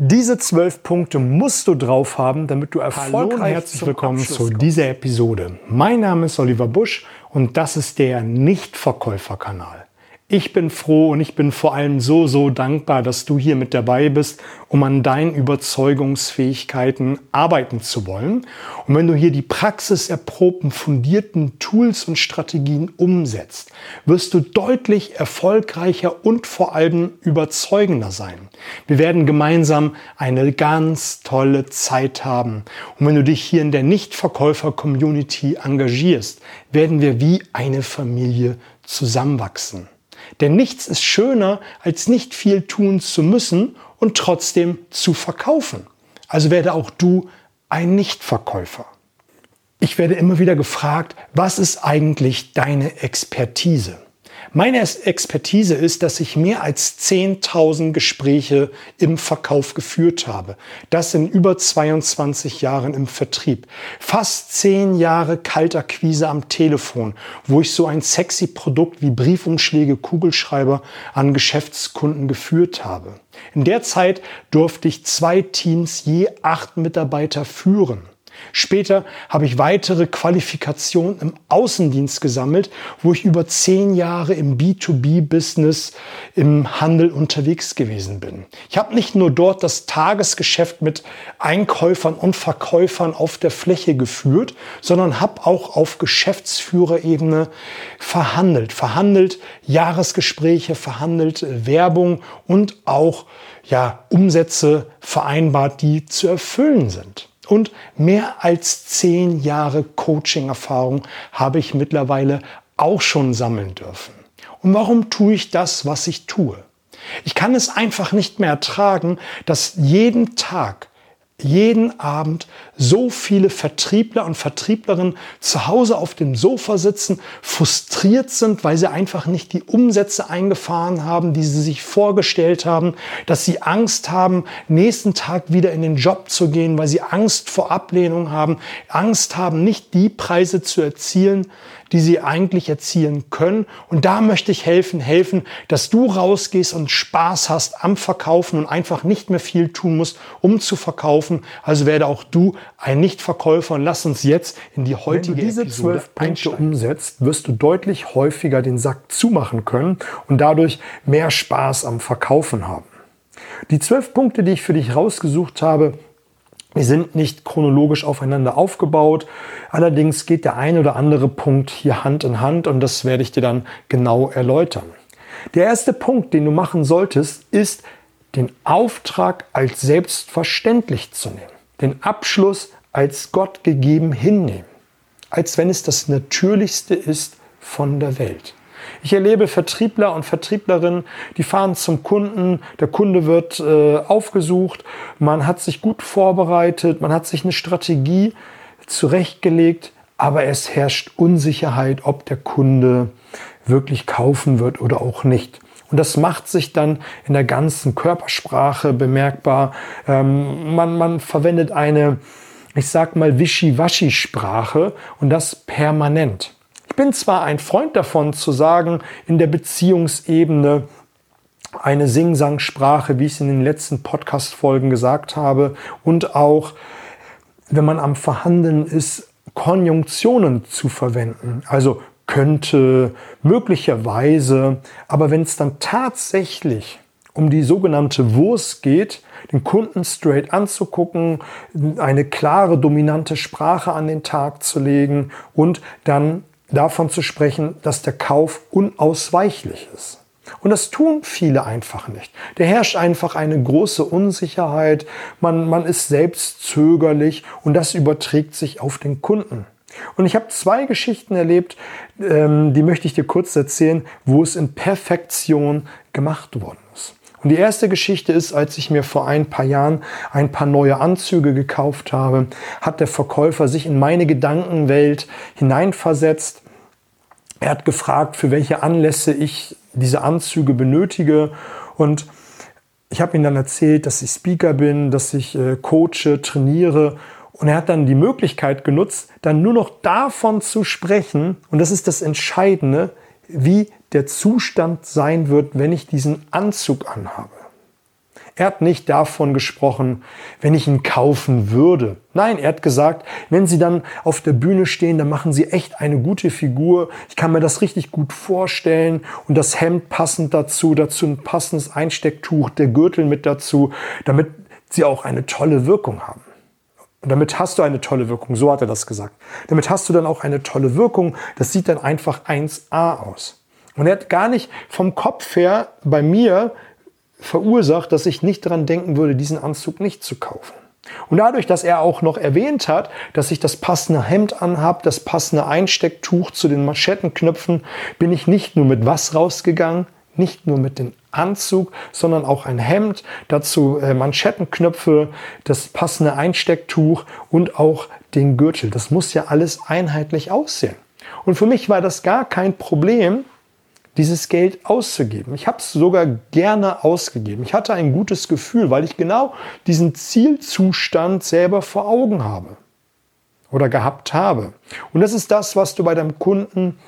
Diese zwölf Punkte musst du drauf haben, damit du erfolgreich Hallo herzlich willkommen zu dieser Episode. Mein Name ist Oliver Busch und das ist der Nichtverkäuferkanal. Ich bin froh und ich bin vor allem so, so dankbar, dass du hier mit dabei bist, um an deinen Überzeugungsfähigkeiten arbeiten zu wollen. Und wenn du hier die praxiserprobten, fundierten Tools und Strategien umsetzt, wirst du deutlich erfolgreicher und vor allem überzeugender sein. Wir werden gemeinsam eine ganz tolle Zeit haben. Und wenn du dich hier in der Nichtverkäufer-Community engagierst, werden wir wie eine Familie zusammenwachsen. Denn nichts ist schöner, als nicht viel tun zu müssen und trotzdem zu verkaufen. Also werde auch du ein Nichtverkäufer. Ich werde immer wieder gefragt, was ist eigentlich deine Expertise? Meine Expertise ist, dass ich mehr als 10.000 Gespräche im Verkauf geführt habe. Das in über 22 Jahren im Vertrieb. Fast 10 Jahre Kaltakquise am Telefon, wo ich so ein sexy Produkt wie Briefumschläge, Kugelschreiber an Geschäftskunden geführt habe. In der Zeit durfte ich zwei Teams je acht Mitarbeiter führen. Später habe ich weitere Qualifikationen im Außendienst gesammelt, wo ich über zehn Jahre im B2B-Business im Handel unterwegs gewesen bin. Ich habe nicht nur dort das Tagesgeschäft mit Einkäufern und Verkäufern auf der Fläche geführt, sondern habe auch auf Geschäftsführerebene verhandelt. Verhandelt Jahresgespräche, verhandelt Werbung und auch ja, Umsätze vereinbart, die zu erfüllen sind. Und mehr als zehn Jahre Coaching-Erfahrung habe ich mittlerweile auch schon sammeln dürfen. Und warum tue ich das, was ich tue? Ich kann es einfach nicht mehr ertragen, dass jeden Tag jeden Abend so viele Vertriebler und Vertrieblerinnen zu Hause auf dem Sofa sitzen, frustriert sind, weil sie einfach nicht die Umsätze eingefahren haben, die sie sich vorgestellt haben, dass sie Angst haben, nächsten Tag wieder in den Job zu gehen, weil sie Angst vor Ablehnung haben, Angst haben, nicht die Preise zu erzielen, die sie eigentlich erzielen können. Und da möchte ich helfen, helfen, dass du rausgehst und Spaß hast am Verkaufen und einfach nicht mehr viel tun musst, um zu verkaufen. Also werde auch du ein Nichtverkäufer und lass uns jetzt in die heutige Wenn du diese zwölf Punkte umsetzt, wirst du deutlich häufiger den Sack zumachen können und dadurch mehr Spaß am Verkaufen haben. Die zwölf Punkte, die ich für dich rausgesucht habe, die sind nicht chronologisch aufeinander aufgebaut. Allerdings geht der ein oder andere Punkt hier Hand in Hand und das werde ich dir dann genau erläutern. Der erste Punkt, den du machen solltest, ist, den Auftrag als selbstverständlich zu nehmen. Den Abschluss als Gott gegeben hinnehmen. Als wenn es das Natürlichste ist von der Welt. Ich erlebe Vertriebler und Vertrieblerinnen, die fahren zum Kunden, der Kunde wird äh, aufgesucht, man hat sich gut vorbereitet, man hat sich eine Strategie zurechtgelegt, aber es herrscht Unsicherheit, ob der Kunde wirklich kaufen wird oder auch nicht. Und das macht sich dann in der ganzen Körpersprache bemerkbar. Ähm, man, man verwendet eine, ich sag mal, Wischiwaschi-Sprache und das permanent bin zwar ein Freund davon zu sagen, in der Beziehungsebene eine Sing-Sang-Sprache, wie ich es in den letzten Podcast-Folgen gesagt habe, und auch, wenn man am Verhandeln ist, Konjunktionen zu verwenden. Also könnte, möglicherweise, aber wenn es dann tatsächlich um die sogenannte Wurst geht, den Kunden straight anzugucken, eine klare, dominante Sprache an den Tag zu legen und dann davon zu sprechen, dass der Kauf unausweichlich ist. Und das tun viele einfach nicht. Da herrscht einfach eine große Unsicherheit, man, man ist selbst zögerlich und das überträgt sich auf den Kunden. Und ich habe zwei Geschichten erlebt, ähm, die möchte ich dir kurz erzählen, wo es in Perfektion gemacht worden ist. Und die erste Geschichte ist, als ich mir vor ein paar Jahren ein paar neue Anzüge gekauft habe, hat der Verkäufer sich in meine Gedankenwelt hineinversetzt. Er hat gefragt, für welche Anlässe ich diese Anzüge benötige und ich habe ihm dann erzählt, dass ich Speaker bin, dass ich äh, coache, trainiere und er hat dann die Möglichkeit genutzt, dann nur noch davon zu sprechen und das ist das Entscheidende, wie der Zustand sein wird, wenn ich diesen Anzug anhabe. Er hat nicht davon gesprochen, wenn ich ihn kaufen würde. Nein, er hat gesagt, wenn Sie dann auf der Bühne stehen, dann machen Sie echt eine gute Figur. Ich kann mir das richtig gut vorstellen. Und das Hemd passend dazu, dazu ein passendes Einstecktuch, der Gürtel mit dazu, damit Sie auch eine tolle Wirkung haben. Und damit hast du eine tolle Wirkung, so hat er das gesagt. Damit hast du dann auch eine tolle Wirkung. Das sieht dann einfach 1a aus. Und er hat gar nicht vom Kopf her bei mir verursacht, dass ich nicht daran denken würde, diesen Anzug nicht zu kaufen. Und dadurch, dass er auch noch erwähnt hat, dass ich das passende Hemd anhab, das passende Einstecktuch zu den Manschettenknöpfen, bin ich nicht nur mit was rausgegangen, nicht nur mit dem Anzug, sondern auch ein Hemd, dazu äh, Manschettenknöpfe, das passende Einstecktuch und auch den Gürtel. Das muss ja alles einheitlich aussehen. Und für mich war das gar kein Problem, dieses Geld auszugeben. Ich habe es sogar gerne ausgegeben. Ich hatte ein gutes Gefühl, weil ich genau diesen Zielzustand selber vor Augen habe oder gehabt habe. Und das ist das, was du bei deinem Kunden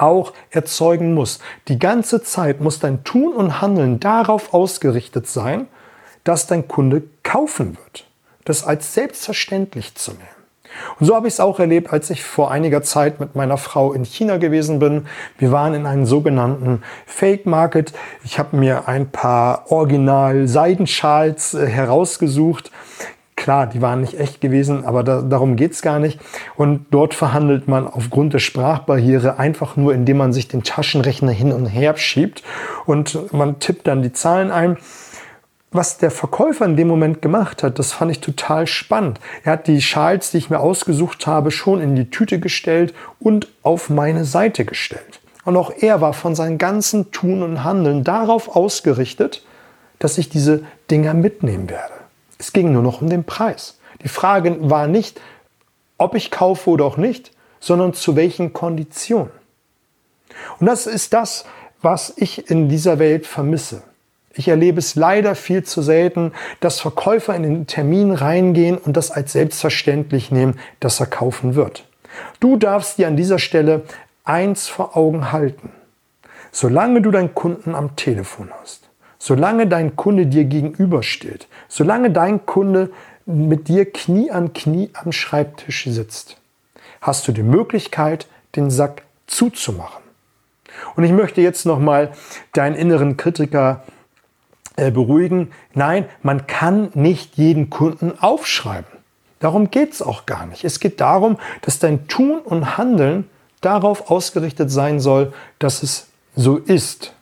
auch erzeugen musst. Die ganze Zeit muss dein Tun und Handeln darauf ausgerichtet sein, dass dein Kunde kaufen wird. Das als selbstverständlich zu nehmen. Und so habe ich es auch erlebt, als ich vor einiger Zeit mit meiner Frau in China gewesen bin. Wir waren in einem sogenannten Fake Market. Ich habe mir ein paar Original-Seidenschals äh, herausgesucht. Klar, die waren nicht echt gewesen, aber da, darum geht's gar nicht. Und dort verhandelt man aufgrund der Sprachbarriere einfach nur, indem man sich den Taschenrechner hin und her schiebt und man tippt dann die Zahlen ein was der Verkäufer in dem Moment gemacht hat, das fand ich total spannend. Er hat die Schals, die ich mir ausgesucht habe, schon in die Tüte gestellt und auf meine Seite gestellt. Und auch er war von seinem ganzen Tun und Handeln darauf ausgerichtet, dass ich diese Dinger mitnehmen werde. Es ging nur noch um den Preis. Die Frage war nicht, ob ich kaufe oder auch nicht, sondern zu welchen Konditionen. Und das ist das, was ich in dieser Welt vermisse. Ich erlebe es leider viel zu selten, dass Verkäufer in den Termin reingehen und das als selbstverständlich nehmen, dass er kaufen wird. Du darfst dir an dieser Stelle eins vor Augen halten. Solange du deinen Kunden am Telefon hast, solange dein Kunde dir gegenübersteht, solange dein Kunde mit dir Knie an Knie am Schreibtisch sitzt, hast du die Möglichkeit, den Sack zuzumachen. Und ich möchte jetzt nochmal deinen inneren Kritiker äh, beruhigen. Nein, man kann nicht jeden Kunden aufschreiben. Darum geht es auch gar nicht. Es geht darum, dass dein Tun und Handeln darauf ausgerichtet sein soll, dass es so ist.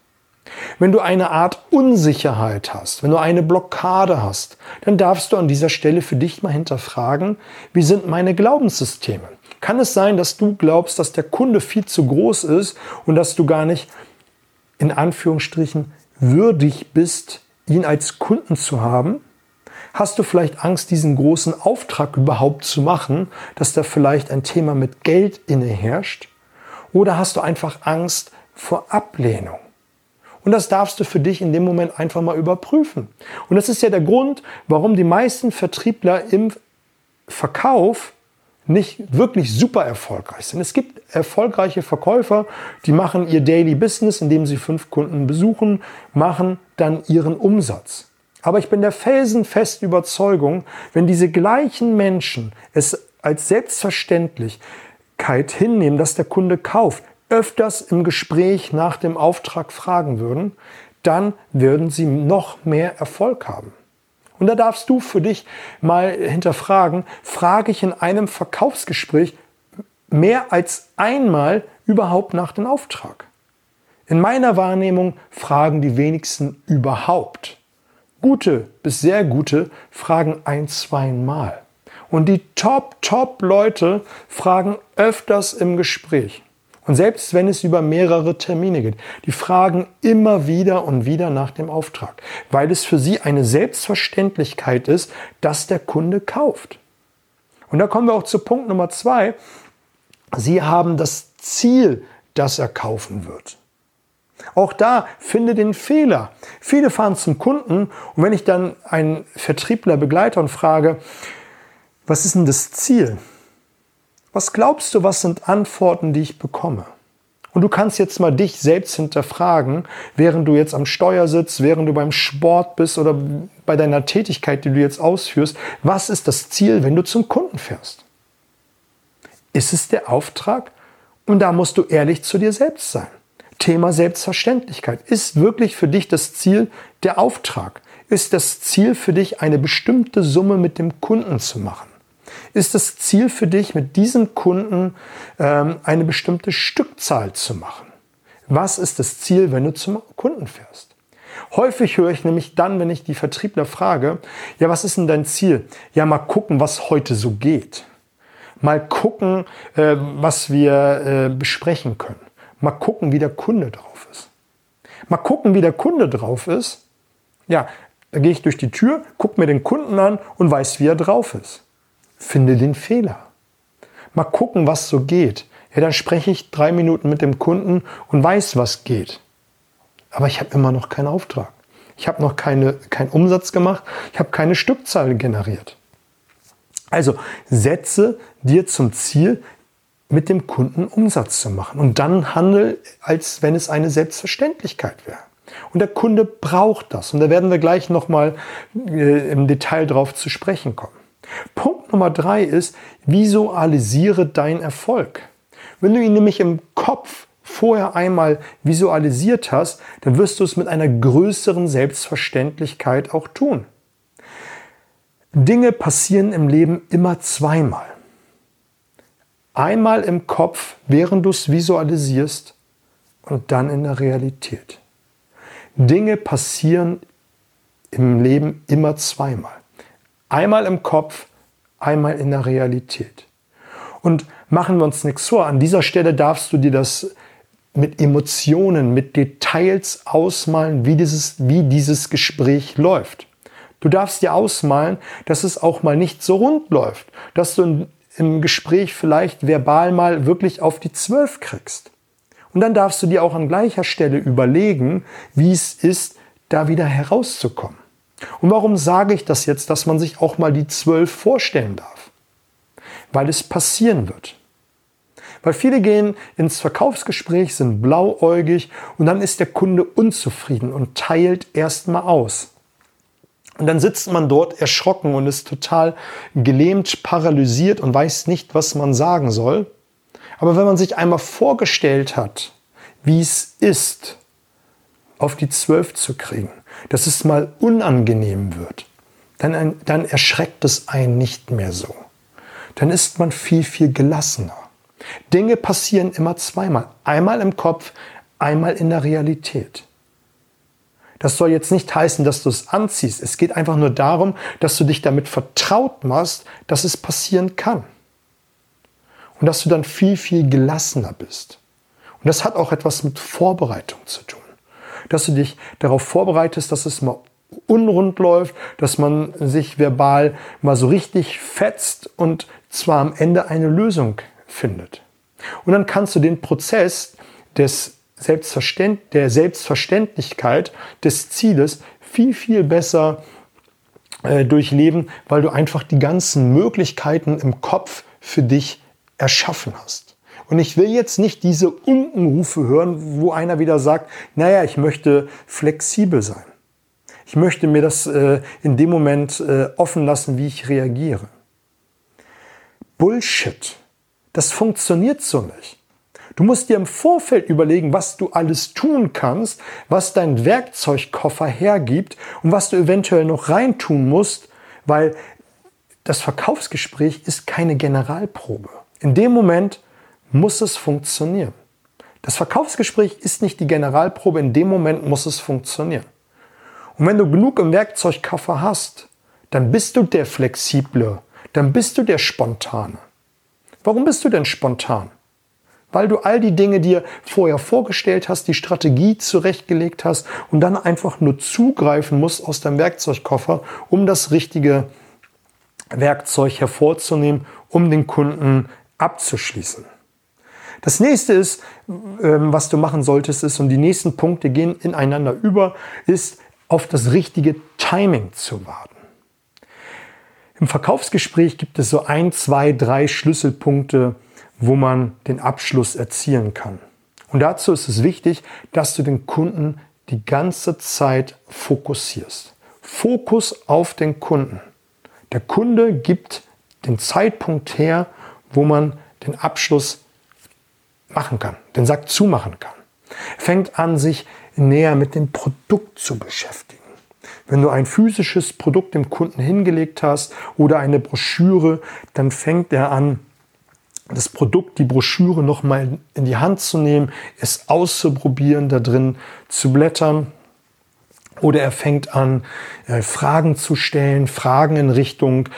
Wenn du eine Art Unsicherheit hast, wenn du eine Blockade hast, dann darfst du an dieser Stelle für dich mal hinterfragen, wie sind meine Glaubenssysteme? Kann es sein, dass du glaubst, dass der Kunde viel zu groß ist und dass du gar nicht in Anführungsstrichen würdig bist, ihn als Kunden zu haben? Hast du vielleicht Angst, diesen großen Auftrag überhaupt zu machen, dass da vielleicht ein Thema mit Geld inne herrscht? Oder hast du einfach Angst vor Ablehnung? Und das darfst du für dich in dem Moment einfach mal überprüfen. Und das ist ja der Grund, warum die meisten Vertriebler im Verkauf nicht wirklich super erfolgreich sind. Es gibt erfolgreiche Verkäufer, die machen ihr Daily Business, indem sie fünf Kunden besuchen, machen dann ihren Umsatz. Aber ich bin der felsenfesten Überzeugung, wenn diese gleichen Menschen es als Selbstverständlichkeit hinnehmen, dass der Kunde kauft, öfters im Gespräch nach dem Auftrag fragen würden, dann würden sie noch mehr Erfolg haben. Und da darfst du für dich mal hinterfragen, frage ich in einem Verkaufsgespräch mehr als einmal überhaupt nach dem Auftrag? In meiner Wahrnehmung fragen die wenigsten überhaupt. Gute bis sehr gute fragen ein, zweimal. Und die Top, Top Leute fragen öfters im Gespräch. Und selbst wenn es über mehrere Termine geht, die fragen immer wieder und wieder nach dem Auftrag, weil es für sie eine Selbstverständlichkeit ist, dass der Kunde kauft. Und da kommen wir auch zu Punkt Nummer zwei. Sie haben das Ziel, dass er kaufen wird. Auch da finde den Fehler. Viele fahren zum Kunden und wenn ich dann einen Vertriebler begleite und frage, was ist denn das Ziel? Was glaubst du, was sind Antworten, die ich bekomme? Und du kannst jetzt mal dich selbst hinterfragen, während du jetzt am Steuer sitzt, während du beim Sport bist oder bei deiner Tätigkeit, die du jetzt ausführst. Was ist das Ziel, wenn du zum Kunden fährst? Ist es der Auftrag? Und da musst du ehrlich zu dir selbst sein. Thema Selbstverständlichkeit. Ist wirklich für dich das Ziel der Auftrag? Ist das Ziel für dich, eine bestimmte Summe mit dem Kunden zu machen? Ist das Ziel für dich, mit diesem Kunden ähm, eine bestimmte Stückzahl zu machen? Was ist das Ziel, wenn du zum Kunden fährst? Häufig höre ich nämlich dann, wenn ich die Vertriebler frage, ja, was ist denn dein Ziel? Ja, mal gucken, was heute so geht. Mal gucken, äh, was wir äh, besprechen können. Mal gucken, wie der Kunde drauf ist. Mal gucken, wie der Kunde drauf ist. Ja, da gehe ich durch die Tür, gucke mir den Kunden an und weiß, wie er drauf ist. Finde den Fehler. Mal gucken, was so geht. Ja, dann spreche ich drei Minuten mit dem Kunden und weiß, was geht. Aber ich habe immer noch keinen Auftrag. Ich habe noch keine, keinen Umsatz gemacht. Ich habe keine Stückzahl generiert. Also setze dir zum Ziel, mit dem Kunden Umsatz zu machen. Und dann handel, als wenn es eine Selbstverständlichkeit wäre. Und der Kunde braucht das. Und da werden wir gleich nochmal äh, im Detail drauf zu sprechen kommen. Punkt Nummer drei ist, visualisiere deinen Erfolg. Wenn du ihn nämlich im Kopf vorher einmal visualisiert hast, dann wirst du es mit einer größeren Selbstverständlichkeit auch tun. Dinge passieren im Leben immer zweimal. Einmal im Kopf, während du es visualisierst und dann in der Realität. Dinge passieren im Leben immer zweimal. Einmal im Kopf, einmal in der Realität. Und machen wir uns nichts vor, an dieser Stelle darfst du dir das mit Emotionen, mit Details ausmalen, wie dieses, wie dieses Gespräch läuft. Du darfst dir ausmalen, dass es auch mal nicht so rund läuft, dass du im Gespräch vielleicht verbal mal wirklich auf die Zwölf kriegst. Und dann darfst du dir auch an gleicher Stelle überlegen, wie es ist, da wieder herauszukommen. Und warum sage ich das jetzt, dass man sich auch mal die Zwölf vorstellen darf? Weil es passieren wird. Weil viele gehen ins Verkaufsgespräch, sind blauäugig und dann ist der Kunde unzufrieden und teilt erstmal aus. Und dann sitzt man dort erschrocken und ist total gelähmt, paralysiert und weiß nicht, was man sagen soll. Aber wenn man sich einmal vorgestellt hat, wie es ist, auf die Zwölf zu kriegen, dass es mal unangenehm wird, dann, dann erschreckt es einen nicht mehr so. Dann ist man viel, viel gelassener. Dinge passieren immer zweimal. Einmal im Kopf, einmal in der Realität. Das soll jetzt nicht heißen, dass du es anziehst. Es geht einfach nur darum, dass du dich damit vertraut machst, dass es passieren kann. Und dass du dann viel, viel gelassener bist. Und das hat auch etwas mit Vorbereitung zu tun. Dass du dich darauf vorbereitest, dass es mal unrund läuft, dass man sich verbal mal so richtig fetzt und zwar am Ende eine Lösung findet. Und dann kannst du den Prozess des Selbstverständ der Selbstverständlichkeit des Zieles viel, viel besser äh, durchleben, weil du einfach die ganzen Möglichkeiten im Kopf für dich erschaffen hast. Und ich will jetzt nicht diese Unkenrufe hören, wo einer wieder sagt, naja, ich möchte flexibel sein. Ich möchte mir das äh, in dem Moment äh, offen lassen, wie ich reagiere. Bullshit. Das funktioniert so nicht. Du musst dir im Vorfeld überlegen, was du alles tun kannst, was dein Werkzeugkoffer hergibt und was du eventuell noch reintun musst, weil das Verkaufsgespräch ist keine Generalprobe. In dem Moment muss es funktionieren. Das Verkaufsgespräch ist nicht die Generalprobe, in dem Moment muss es funktionieren. Und wenn du genug im Werkzeugkoffer hast, dann bist du der Flexible, dann bist du der Spontane. Warum bist du denn spontan? Weil du all die Dinge dir vorher vorgestellt hast, die Strategie zurechtgelegt hast und dann einfach nur zugreifen musst aus deinem Werkzeugkoffer, um das richtige Werkzeug hervorzunehmen, um den Kunden abzuschließen. Das nächste ist, ähm, was du machen solltest, ist, und die nächsten Punkte gehen ineinander über, ist auf das richtige Timing zu warten. Im Verkaufsgespräch gibt es so ein, zwei, drei Schlüsselpunkte, wo man den Abschluss erzielen kann. Und dazu ist es wichtig, dass du den Kunden die ganze Zeit fokussierst. Fokus auf den Kunden. Der Kunde gibt den Zeitpunkt her, wo man den Abschluss machen kann, den Sack zumachen kann. Fängt an, sich näher mit dem Produkt zu beschäftigen. Wenn du ein physisches Produkt dem Kunden hingelegt hast oder eine Broschüre, dann fängt er an, das Produkt, die Broschüre nochmal in die Hand zu nehmen, es auszuprobieren, da drin zu blättern. Oder er fängt an, äh, Fragen zu stellen, Fragen in Richtung,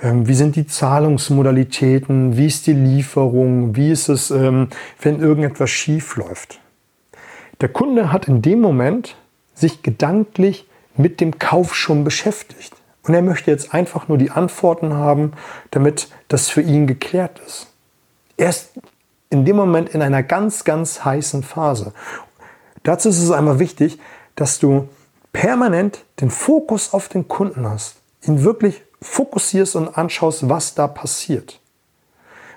wie sind die Zahlungsmodalitäten, wie ist die Lieferung, wie ist es, ähm, wenn irgendetwas schief läuft. Der Kunde hat in dem Moment sich gedanklich mit dem Kauf schon beschäftigt. Und er möchte jetzt einfach nur die Antworten haben, damit das für ihn geklärt ist. Er ist in dem Moment in einer ganz, ganz heißen Phase. Dazu ist es einmal wichtig, dass du permanent den Fokus auf den Kunden hast, ihn wirklich fokussierst und anschaust, was da passiert.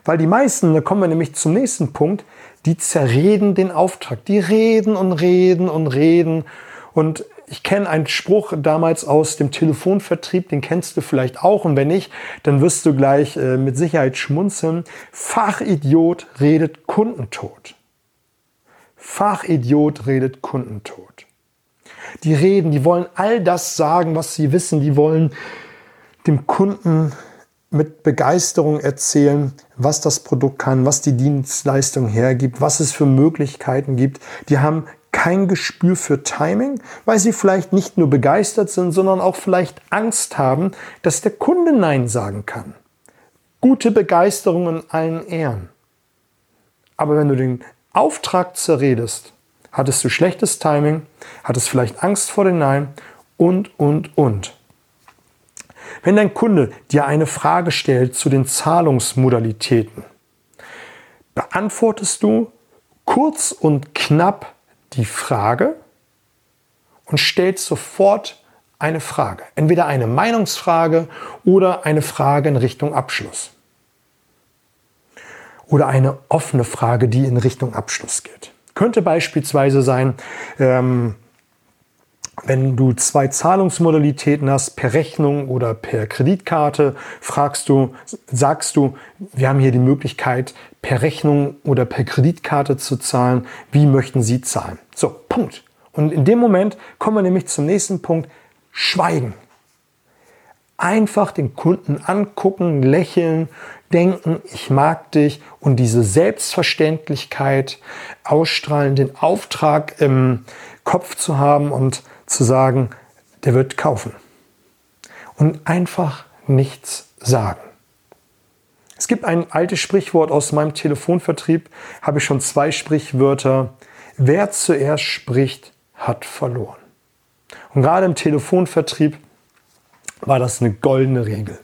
Weil die meisten, da kommen wir nämlich zum nächsten Punkt, die zerreden den Auftrag. Die reden und reden und reden. Und ich kenne einen Spruch damals aus dem Telefonvertrieb, den kennst du vielleicht auch. Und wenn nicht, dann wirst du gleich äh, mit Sicherheit schmunzeln. Fachidiot redet Kundentod. Fachidiot redet Kundentod. Die reden, die wollen all das sagen, was sie wissen. Die wollen dem Kunden mit Begeisterung erzählen, was das Produkt kann, was die Dienstleistung hergibt, was es für Möglichkeiten gibt. Die haben kein Gespür für Timing, weil sie vielleicht nicht nur begeistert sind, sondern auch vielleicht Angst haben, dass der Kunde Nein sagen kann. Gute Begeisterung in allen Ehren. Aber wenn du den Auftrag zerredest, hattest du schlechtes Timing, hattest vielleicht Angst vor dem Nein und, und, und. Wenn dein Kunde dir eine Frage stellt zu den Zahlungsmodalitäten, beantwortest du kurz und knapp die Frage und stellst sofort eine Frage. Entweder eine Meinungsfrage oder eine Frage in Richtung Abschluss. Oder eine offene Frage, die in Richtung Abschluss geht. Könnte beispielsweise sein, ähm, wenn du zwei Zahlungsmodalitäten hast, per Rechnung oder per Kreditkarte, fragst du, sagst du, wir haben hier die Möglichkeit, per Rechnung oder per Kreditkarte zu zahlen. Wie möchten Sie zahlen? So, Punkt. Und in dem Moment kommen wir nämlich zum nächsten Punkt, Schweigen. Einfach den Kunden angucken, lächeln, denken, ich mag dich und diese Selbstverständlichkeit ausstrahlen, den Auftrag im Kopf zu haben und zu sagen, der wird kaufen. Und einfach nichts sagen. Es gibt ein altes Sprichwort aus meinem Telefonvertrieb, habe ich schon zwei Sprichwörter. Wer zuerst spricht, hat verloren. Und gerade im Telefonvertrieb war das eine goldene Regel.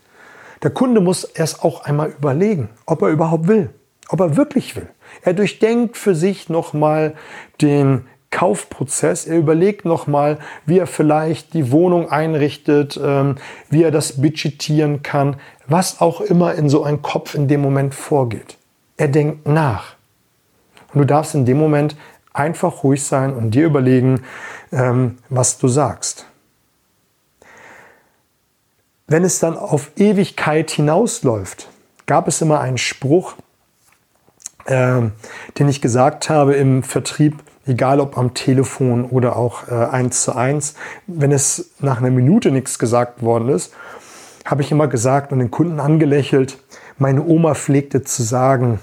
Der Kunde muss erst auch einmal überlegen, ob er überhaupt will, ob er wirklich will. Er durchdenkt für sich nochmal den Kaufprozess. Er überlegt nochmal, wie er vielleicht die Wohnung einrichtet, ähm, wie er das budgetieren kann, was auch immer in so einem Kopf in dem Moment vorgeht. Er denkt nach. Und du darfst in dem Moment einfach ruhig sein und dir überlegen, ähm, was du sagst. Wenn es dann auf Ewigkeit hinausläuft, gab es immer einen Spruch, äh, den ich gesagt habe im Vertrieb, egal ob am Telefon oder auch äh, eins zu eins, wenn es nach einer Minute nichts gesagt worden ist, habe ich immer gesagt und den Kunden angelächelt, meine Oma pflegte zu sagen,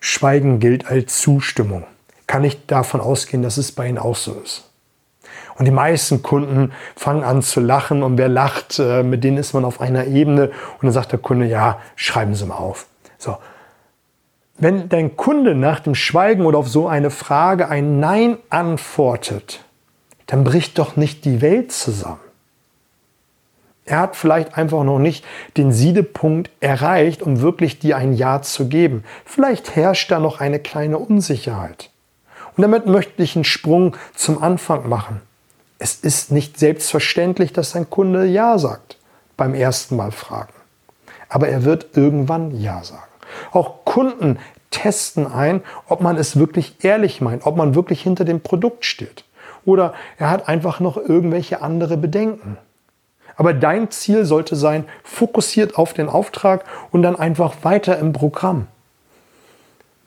Schweigen gilt als Zustimmung. Kann ich davon ausgehen, dass es bei Ihnen auch so ist. Und die meisten Kunden fangen an zu lachen und wer lacht, äh, mit denen ist man auf einer Ebene und dann sagt der Kunde, ja, schreiben Sie mal auf. So, wenn dein Kunde nach dem Schweigen oder auf so eine Frage ein Nein antwortet, dann bricht doch nicht die Welt zusammen. Er hat vielleicht einfach noch nicht den Siedepunkt erreicht, um wirklich dir ein Ja zu geben. Vielleicht herrscht da noch eine kleine Unsicherheit. Und damit möchte ich einen Sprung zum Anfang machen. Es ist nicht selbstverständlich, dass ein Kunde Ja sagt beim ersten Mal fragen. Aber er wird irgendwann Ja sagen. Auch Kunden Testen ein, ob man es wirklich ehrlich meint, ob man wirklich hinter dem Produkt steht. Oder er hat einfach noch irgendwelche andere Bedenken. Aber dein Ziel sollte sein, fokussiert auf den Auftrag und dann einfach weiter im Programm.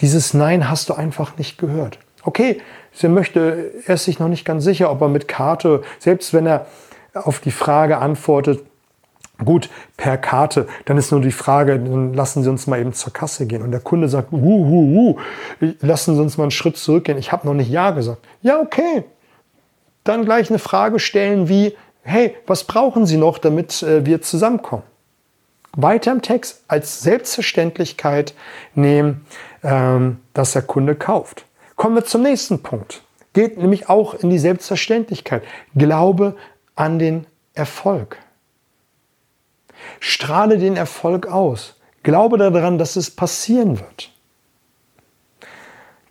Dieses Nein hast du einfach nicht gehört. Okay, er möchte, er ist sich noch nicht ganz sicher, ob er mit Karte, selbst wenn er auf die Frage antwortet, gut, per Karte, dann ist nur die Frage, dann lassen Sie uns mal eben zur Kasse gehen. Und der Kunde sagt, uh, uh, uh, lassen Sie uns mal einen Schritt zurückgehen. Ich habe noch nicht Ja gesagt. Ja, okay. Dann gleich eine Frage stellen wie, hey, was brauchen Sie noch, damit äh, wir zusammenkommen? Weiter im Text als Selbstverständlichkeit nehmen, ähm, dass der Kunde kauft. Kommen wir zum nächsten Punkt. Geht nämlich auch in die Selbstverständlichkeit. Glaube an den Erfolg. Strahle den Erfolg aus. Glaube daran, dass es passieren wird.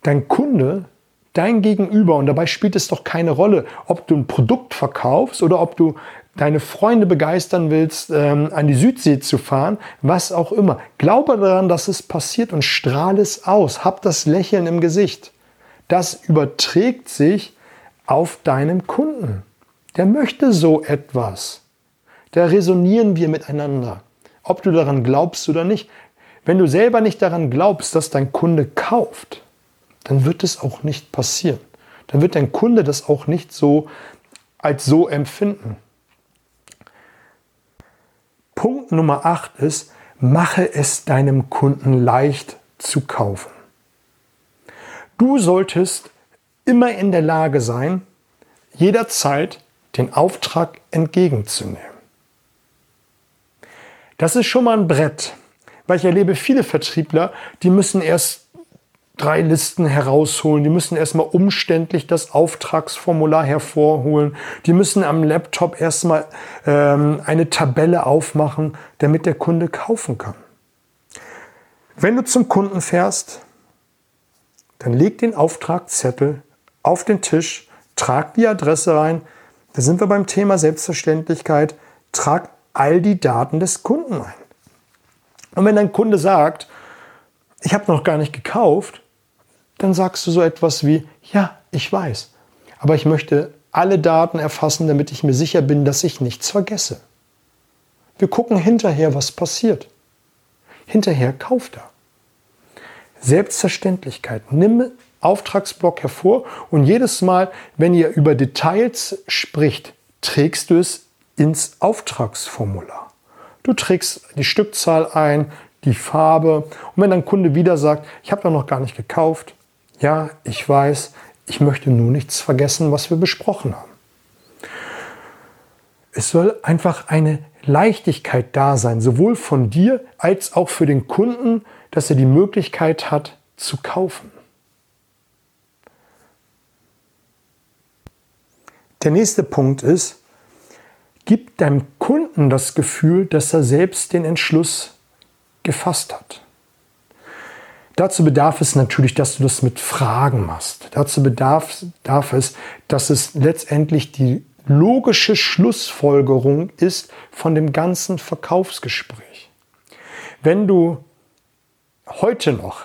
Dein Kunde, dein Gegenüber, und dabei spielt es doch keine Rolle, ob du ein Produkt verkaufst oder ob du deine Freunde begeistern willst, ähm, an die Südsee zu fahren, was auch immer. Glaube daran, dass es passiert und strahle es aus. Hab das Lächeln im Gesicht. Das überträgt sich auf deinen Kunden. Der möchte so etwas. Da resonieren wir miteinander. Ob du daran glaubst oder nicht. Wenn du selber nicht daran glaubst, dass dein Kunde kauft, dann wird es auch nicht passieren. Dann wird dein Kunde das auch nicht so als so empfinden. Punkt Nummer 8 ist, mache es deinem Kunden leicht zu kaufen. Du solltest immer in der Lage sein, jederzeit den Auftrag entgegenzunehmen. Das ist schon mal ein Brett, weil ich erlebe viele Vertriebler, die müssen erst drei Listen herausholen, die müssen erstmal umständlich das Auftragsformular hervorholen, die müssen am Laptop erstmal ähm, eine Tabelle aufmachen, damit der Kunde kaufen kann. Wenn du zum Kunden fährst, dann leg den Auftragzettel auf den Tisch, trag die Adresse rein. Da sind wir beim Thema Selbstverständlichkeit. Trag all die Daten des Kunden ein. Und wenn dein Kunde sagt, ich habe noch gar nicht gekauft, dann sagst du so etwas wie, ja, ich weiß, aber ich möchte alle Daten erfassen, damit ich mir sicher bin, dass ich nichts vergesse. Wir gucken hinterher, was passiert. Hinterher kauft er. Selbstverständlichkeit. Nimm Auftragsblock hervor und jedes Mal, wenn ihr über Details spricht, trägst du es ins Auftragsformular. Du trägst die Stückzahl ein, die Farbe und wenn dein Kunde wieder sagt, ich habe noch gar nicht gekauft, ja, ich weiß, ich möchte nur nichts vergessen, was wir besprochen haben. Es soll einfach eine Leichtigkeit da sein, sowohl von dir als auch für den Kunden, dass er die Möglichkeit hat zu kaufen. Der nächste Punkt ist, gib deinem Kunden das Gefühl, dass er selbst den Entschluss gefasst hat. Dazu bedarf es natürlich, dass du das mit Fragen machst. Dazu bedarf, bedarf es, dass es letztendlich die logische Schlussfolgerung ist von dem ganzen Verkaufsgespräch. Wenn du heute noch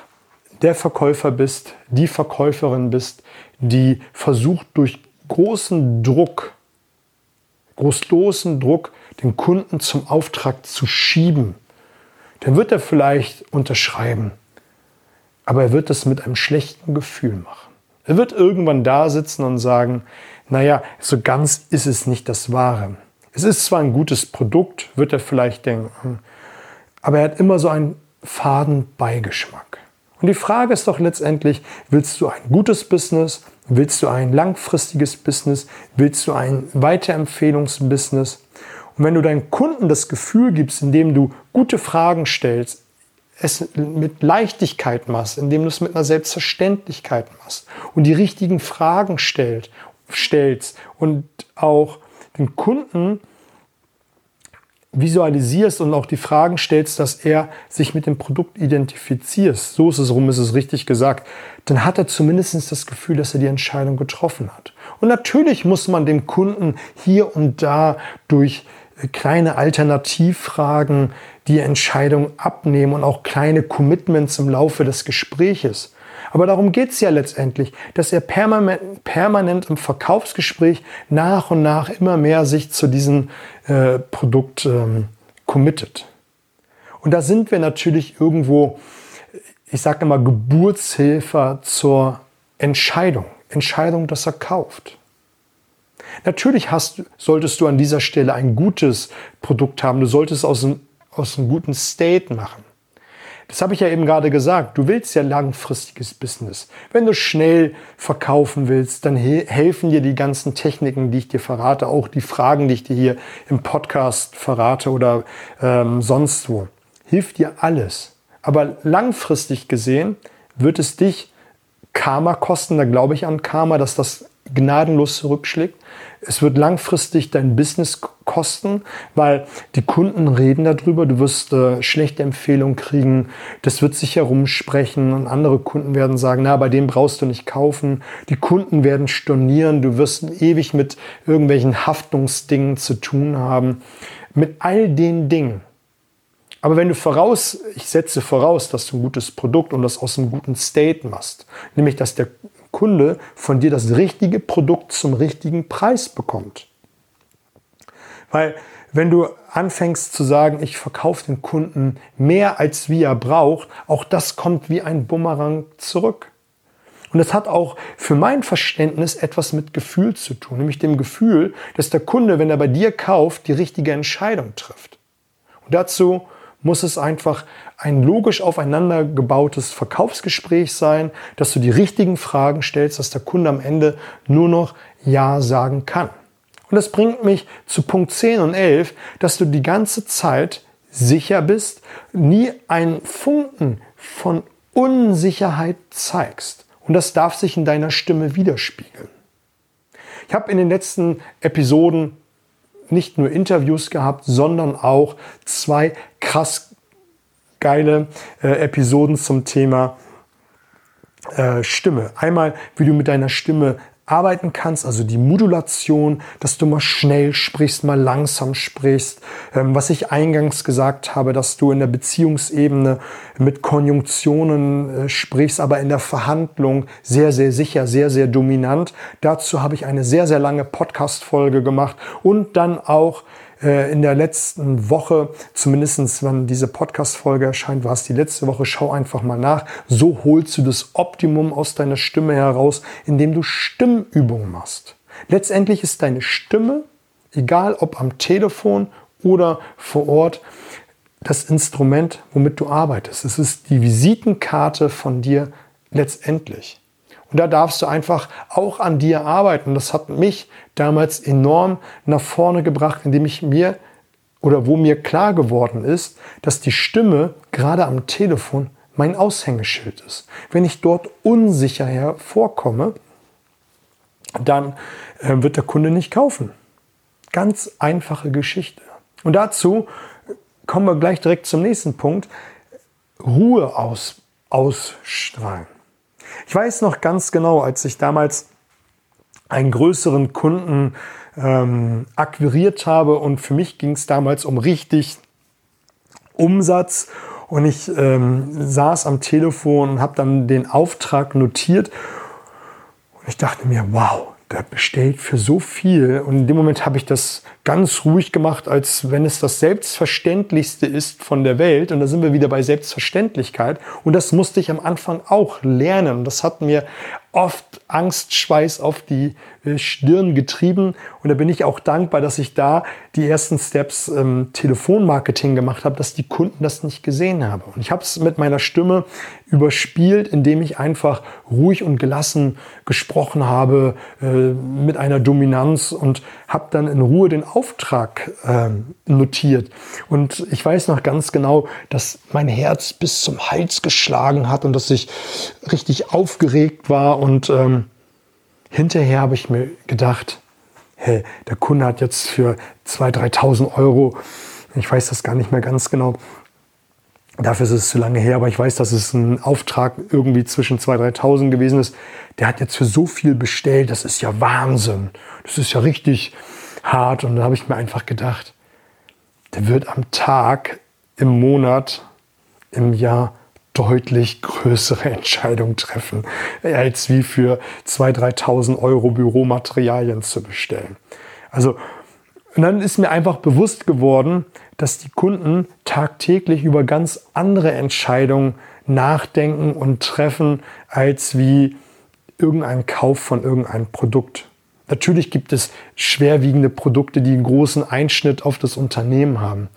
der Verkäufer bist, die Verkäuferin bist, die versucht durch großen Druck, großlosen Druck, den Kunden zum Auftrag zu schieben, dann wird er vielleicht unterschreiben, aber er wird es mit einem schlechten Gefühl machen. Er wird irgendwann da sitzen und sagen, naja, so ganz ist es nicht das Wahre. Es ist zwar ein gutes Produkt, wird er vielleicht denken, aber er hat immer so einen faden Beigeschmack. Und die Frage ist doch letztendlich, willst du ein gutes Business? Willst du ein langfristiges Business? Willst du ein Weiterempfehlungsbusiness? Und wenn du deinen Kunden das Gefühl gibst, indem du gute Fragen stellst, es mit Leichtigkeit machst, indem du es mit einer Selbstverständlichkeit machst und die richtigen Fragen stellst, stellst und auch den Kunden visualisierst und auch die Fragen stellst, dass er sich mit dem Produkt identifiziert, so ist es rum, ist es richtig gesagt, dann hat er zumindest das Gefühl, dass er die Entscheidung getroffen hat. Und natürlich muss man dem Kunden hier und da durch kleine Alternativfragen die Entscheidung abnehmen und auch kleine Commitments im Laufe des Gespräches. Aber darum geht es ja letztendlich, dass er permanent, permanent im Verkaufsgespräch nach und nach immer mehr sich zu diesem äh, Produkt ähm, committet. Und da sind wir natürlich irgendwo, ich sage immer, Geburtshilfe zur Entscheidung. Entscheidung, dass er kauft. Natürlich hast, solltest du an dieser Stelle ein gutes Produkt haben. Du solltest aus einem, aus einem guten State machen. Das habe ich ja eben gerade gesagt. Du willst ja langfristiges Business. Wenn du schnell verkaufen willst, dann helfen dir die ganzen Techniken, die ich dir verrate, auch die Fragen, die ich dir hier im Podcast verrate oder ähm, sonst wo. Hilft dir alles. Aber langfristig gesehen wird es dich Karma kosten. Da glaube ich an Karma, dass das gnadenlos zurückschlägt. Es wird langfristig dein Business kosten, weil die Kunden reden darüber. Du wirst äh, schlechte Empfehlungen kriegen. Das wird sich herumsprechen und andere Kunden werden sagen, na, bei dem brauchst du nicht kaufen. Die Kunden werden stornieren. Du wirst ewig mit irgendwelchen Haftungsdingen zu tun haben. Mit all den Dingen. Aber wenn du voraus, ich setze voraus, dass du ein gutes Produkt und das aus einem guten State machst, nämlich dass der Kunde von dir das richtige Produkt zum richtigen Preis bekommt. Weil wenn du anfängst zu sagen, ich verkaufe den Kunden mehr als wie er braucht, auch das kommt wie ein Bumerang zurück. Und das hat auch für mein Verständnis etwas mit Gefühl zu tun, nämlich dem Gefühl, dass der Kunde, wenn er bei dir kauft, die richtige Entscheidung trifft. Und dazu muss es einfach ein logisch aufeinander gebautes Verkaufsgespräch sein, dass du die richtigen Fragen stellst, dass der Kunde am Ende nur noch Ja sagen kann. Und das bringt mich zu Punkt 10 und 11, dass du die ganze Zeit sicher bist, nie einen Funken von Unsicherheit zeigst. Und das darf sich in deiner Stimme widerspiegeln. Ich habe in den letzten Episoden nicht nur Interviews gehabt, sondern auch zwei krass geile äh, Episoden zum Thema äh, Stimme. Einmal, wie du mit deiner Stimme arbeiten kannst, also die Modulation, dass du mal schnell sprichst, mal langsam sprichst. Ähm, was ich eingangs gesagt habe, dass du in der Beziehungsebene mit Konjunktionen äh, sprichst, aber in der Verhandlung sehr, sehr sicher, sehr, sehr dominant. Dazu habe ich eine sehr, sehr lange Podcast-Folge gemacht und dann auch äh, in der letzten Woche, zumindestens wenn diese Podcast-Folge erscheint, war es die letzte Woche, schau einfach mal nach. So holst du das Optimum aus deiner Stimme heraus, indem du Stimmübungen machst. Letztendlich ist deine Stimme, egal ob am Telefon oder vor Ort, das Instrument, womit du arbeitest. Es ist die Visitenkarte von dir letztendlich. Und da darfst du einfach auch an dir arbeiten. Das hat mich damals enorm nach vorne gebracht, indem ich mir oder wo mir klar geworden ist, dass die Stimme gerade am Telefon mein Aushängeschild ist. Wenn ich dort unsicher hervorkomme, dann äh, wird der Kunde nicht kaufen. Ganz einfache Geschichte. Und dazu kommen wir gleich direkt zum nächsten Punkt. Ruhe aus, ausstrahlen. Ich weiß noch ganz genau, als ich damals einen größeren Kunden ähm, akquiriert habe und für mich ging es damals um richtig Umsatz und ich ähm, saß am Telefon und habe dann den Auftrag notiert und ich dachte mir, wow, der bestellt für so viel. Und in dem Moment habe ich das ganz ruhig gemacht, als wenn es das Selbstverständlichste ist von der Welt. Und da sind wir wieder bei Selbstverständlichkeit. Und das musste ich am Anfang auch lernen. Das hat mir oft Angstschweiß auf die äh, Stirn getrieben. Und da bin ich auch dankbar, dass ich da die ersten Steps ähm, Telefonmarketing gemacht habe, dass die Kunden das nicht gesehen haben. Und ich habe es mit meiner Stimme überspielt, indem ich einfach ruhig und gelassen gesprochen habe, äh, mit einer Dominanz und habe dann in Ruhe den Auftrag äh, notiert. Und ich weiß noch ganz genau, dass mein Herz bis zum Hals geschlagen hat und dass ich richtig aufgeregt war und ähm, hinterher habe ich mir gedacht, hey, der Kunde hat jetzt für 2.000, 3.000 Euro, ich weiß das gar nicht mehr ganz genau, dafür ist es zu lange her, aber ich weiß, dass es ein Auftrag irgendwie zwischen 2.000, 3.000 gewesen ist. Der hat jetzt für so viel bestellt, das ist ja Wahnsinn. Das ist ja richtig hart. Und da habe ich mir einfach gedacht, der wird am Tag, im Monat, im Jahr deutlich größere Entscheidungen treffen, als wie für 2.000, 3.000 Euro Büromaterialien zu bestellen. Also, und dann ist mir einfach bewusst geworden, dass die Kunden tagtäglich über ganz andere Entscheidungen nachdenken und treffen, als wie irgendein Kauf von irgendeinem Produkt. Natürlich gibt es schwerwiegende Produkte, die einen großen Einschnitt auf das Unternehmen haben.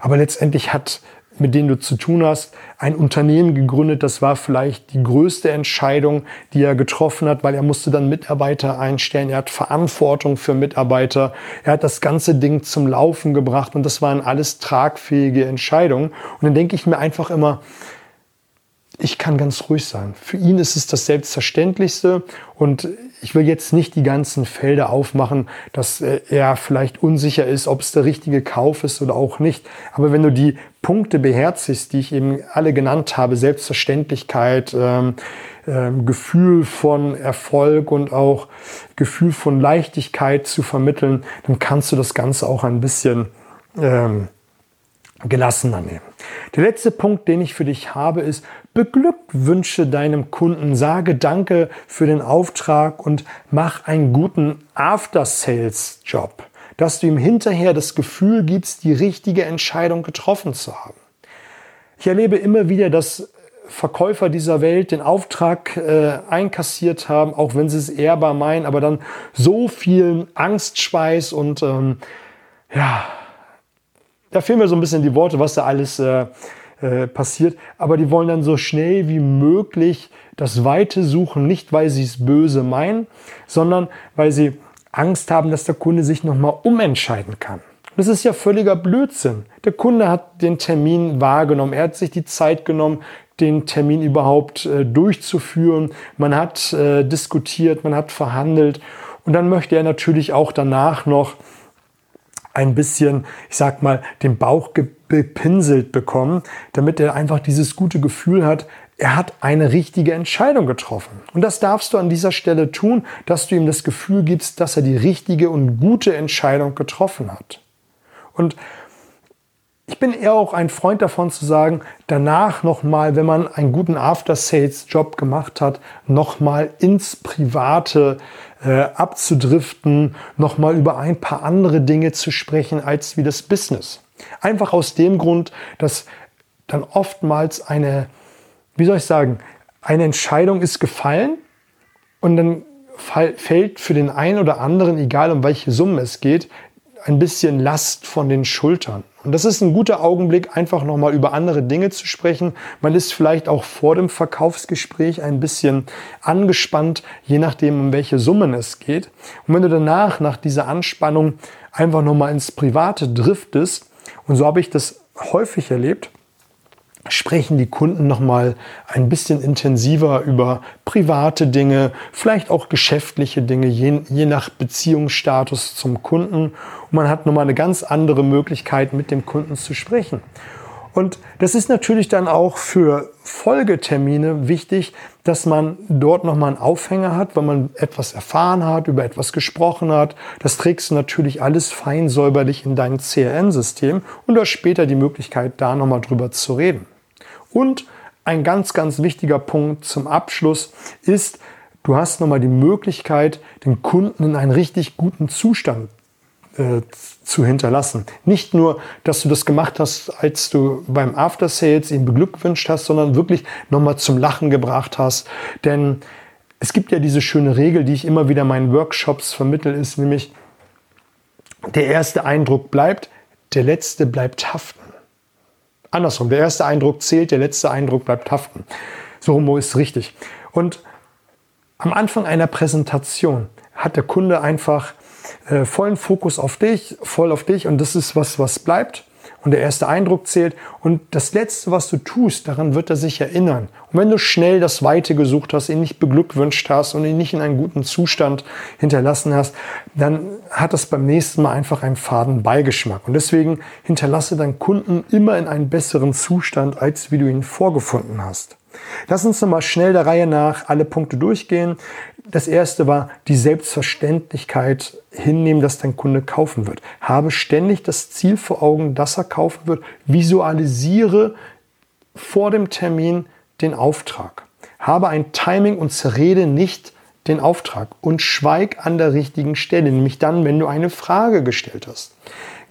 Aber letztendlich hat mit denen du zu tun hast, ein Unternehmen gegründet. Das war vielleicht die größte Entscheidung, die er getroffen hat, weil er musste dann Mitarbeiter einstellen. Er hat Verantwortung für Mitarbeiter. Er hat das ganze Ding zum Laufen gebracht und das waren alles tragfähige Entscheidungen. Und dann denke ich mir einfach immer, ich kann ganz ruhig sein. Für ihn ist es das Selbstverständlichste und ich will jetzt nicht die ganzen Felder aufmachen, dass äh, er vielleicht unsicher ist, ob es der richtige Kauf ist oder auch nicht. Aber wenn du die Punkte beherzigst, die ich eben alle genannt habe, Selbstverständlichkeit, ähm, ähm, Gefühl von Erfolg und auch Gefühl von Leichtigkeit zu vermitteln, dann kannst du das Ganze auch ein bisschen ähm, gelassener nehmen. Der letzte Punkt, den ich für dich habe, ist, beglückwünsche deinem Kunden, sage Danke für den Auftrag und mach einen guten After-Sales-Job, dass du ihm hinterher das Gefühl gibst, die richtige Entscheidung getroffen zu haben. Ich erlebe immer wieder, dass Verkäufer dieser Welt den Auftrag äh, einkassiert haben, auch wenn sie es ehrbar meinen, aber dann so viel Angstschweiß und ähm, ja, da fehlen mir so ein bisschen die Worte, was da alles äh, äh, passiert. Aber die wollen dann so schnell wie möglich das Weite suchen, nicht weil sie es böse meinen, sondern weil sie Angst haben, dass der Kunde sich nochmal umentscheiden kann. Das ist ja völliger Blödsinn. Der Kunde hat den Termin wahrgenommen, er hat sich die Zeit genommen, den Termin überhaupt äh, durchzuführen. Man hat äh, diskutiert, man hat verhandelt und dann möchte er natürlich auch danach noch ein bisschen, ich sag mal, den Bauch bepinselt bekommen, damit er einfach dieses gute Gefühl hat, er hat eine richtige Entscheidung getroffen. Und das darfst du an dieser Stelle tun, dass du ihm das Gefühl gibst, dass er die richtige und gute Entscheidung getroffen hat. Und ich bin eher auch ein Freund davon zu sagen, danach nochmal, wenn man einen guten After-Sales-Job gemacht hat, nochmal ins Private äh, abzudriften, nochmal über ein paar andere Dinge zu sprechen als wie das Business. Einfach aus dem Grund, dass dann oftmals eine, wie soll ich sagen, eine Entscheidung ist gefallen und dann fällt für den einen oder anderen, egal um welche Summe es geht, ein bisschen Last von den Schultern. Und das ist ein guter Augenblick, einfach nochmal über andere Dinge zu sprechen. Man ist vielleicht auch vor dem Verkaufsgespräch ein bisschen angespannt, je nachdem, um welche Summen es geht. Und wenn du danach, nach dieser Anspannung, einfach nochmal ins Private driftest, und so habe ich das häufig erlebt, sprechen die Kunden noch mal ein bisschen intensiver über private Dinge, vielleicht auch geschäftliche Dinge, je, je nach Beziehungsstatus zum Kunden. Und man hat noch mal eine ganz andere Möglichkeit, mit dem Kunden zu sprechen. Und das ist natürlich dann auch für Folgetermine wichtig, dass man dort nochmal einen Aufhänger hat, wenn man etwas erfahren hat, über etwas gesprochen hat. Das trägst du natürlich alles fein säuberlich in dein CRN-System und hast später die Möglichkeit, da nochmal drüber zu reden. Und ein ganz, ganz wichtiger Punkt zum Abschluss ist, du hast nochmal die Möglichkeit, den Kunden in einen richtig guten Zustand äh, zu hinterlassen. Nicht nur, dass du das gemacht hast, als du beim After Sales ihn beglückwünscht hast, sondern wirklich nochmal zum Lachen gebracht hast. Denn es gibt ja diese schöne Regel, die ich immer wieder in meinen Workshops vermittel, ist nämlich, der erste Eindruck bleibt, der letzte bleibt haften. Andersrum, der erste Eindruck zählt, der letzte Eindruck bleibt haften. So homo ist richtig. Und am Anfang einer Präsentation hat der Kunde einfach äh, vollen Fokus auf dich, voll auf dich und das ist was, was bleibt und der erste Eindruck zählt und das Letzte, was du tust, daran wird er sich erinnern. Und wenn du schnell das Weite gesucht hast, ihn nicht beglückwünscht hast und ihn nicht in einen guten Zustand hinterlassen hast, dann hat das beim nächsten Mal einfach einen faden Beigeschmack. Und deswegen hinterlasse deinen Kunden immer in einen besseren Zustand, als wie du ihn vorgefunden hast. Lass uns nochmal schnell der Reihe nach alle Punkte durchgehen. Das erste war die Selbstverständlichkeit hinnehmen, dass dein Kunde kaufen wird. Habe ständig das Ziel vor Augen, dass er kaufen wird. Visualisiere vor dem Termin den Auftrag. Habe ein Timing und zerrede nicht den Auftrag und schweig an der richtigen Stelle, nämlich dann, wenn du eine Frage gestellt hast.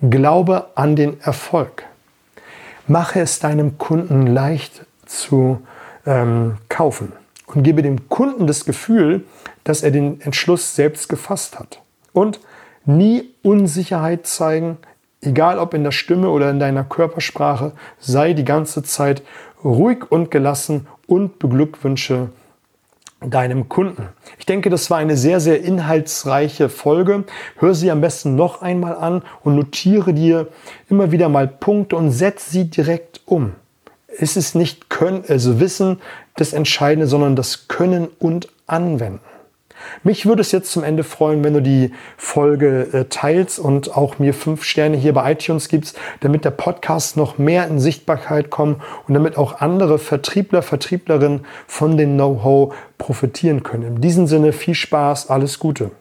Glaube an den Erfolg. Mache es deinem Kunden leicht zu ähm, kaufen und gebe dem Kunden das Gefühl, dass er den Entschluss selbst gefasst hat. Und nie Unsicherheit zeigen, egal ob in der Stimme oder in deiner Körpersprache, sei die ganze Zeit ruhig und gelassen und beglückwünsche deinem Kunden. Ich denke, das war eine sehr, sehr inhaltsreiche Folge. Hör sie am besten noch einmal an und notiere dir immer wieder mal Punkte und setz sie direkt um. Es ist nicht können, also Wissen das Entscheidende, sondern das Können und Anwenden. Mich würde es jetzt zum Ende freuen, wenn du die Folge äh, teilst und auch mir fünf Sterne hier bei iTunes gibst, damit der Podcast noch mehr in Sichtbarkeit kommt und damit auch andere Vertriebler, Vertrieblerinnen von dem Know-how profitieren können. In diesem Sinne viel Spaß, alles Gute.